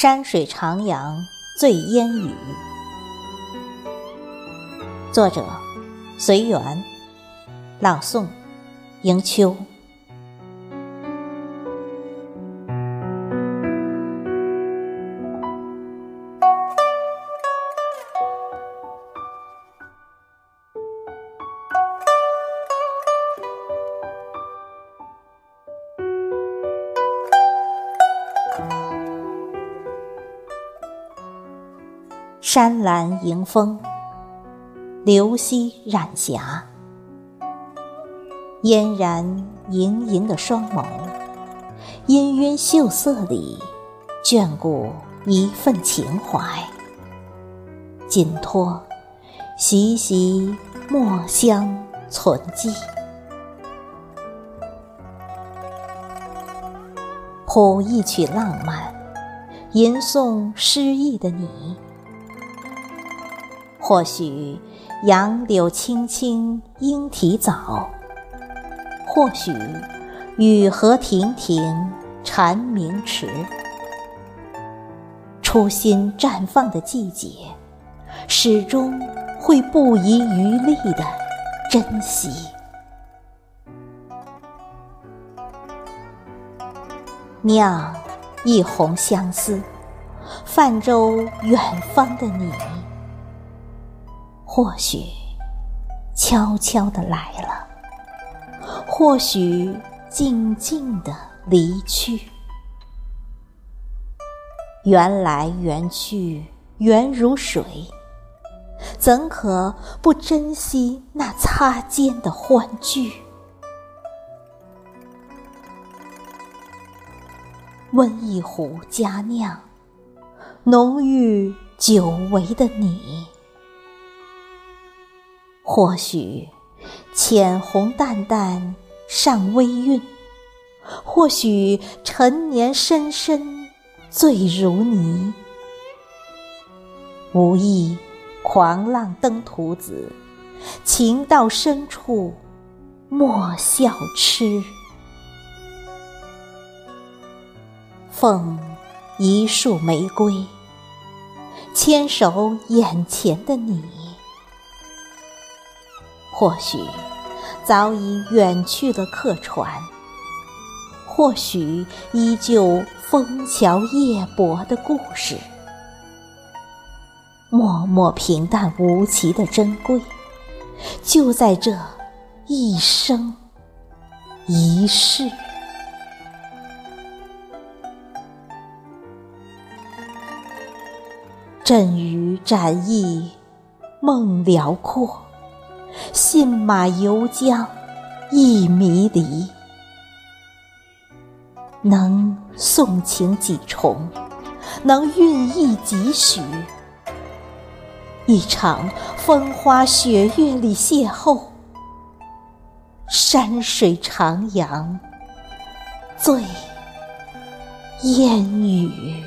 山水徜徉醉烟雨。作者：随缘，朗诵：迎秋。山岚迎风，流溪染霞，嫣然盈盈的双眸，氤氲秀色里眷顾一份情怀，紧托习习墨香存记，谱一曲浪漫，吟诵诗意的你。或许杨柳青青莺啼早，或许雨荷亭亭蝉鸣迟。初心绽放的季节，始终会不遗余力的珍惜。酿一泓相思，泛舟远方的你。或许悄悄的来了，或许静静的离去。缘来缘去，缘如水，怎可不珍惜那擦肩的欢聚？温一壶佳酿，浓郁久违的你。或许浅红淡淡尚微韵，或许陈年深深醉如泥。无意狂浪登徒子，情到深处莫笑痴。奉一束玫瑰，牵手眼前的你。或许早已远去了客船，或许依旧枫桥夜泊的故事。默默平淡无奇的珍贵，就在这一生一世。阵雨展翼，梦辽阔。信马由缰，意迷离。能送情几重，能韵意几许？一场风花雪月里邂逅，山水徜徉，醉烟雨。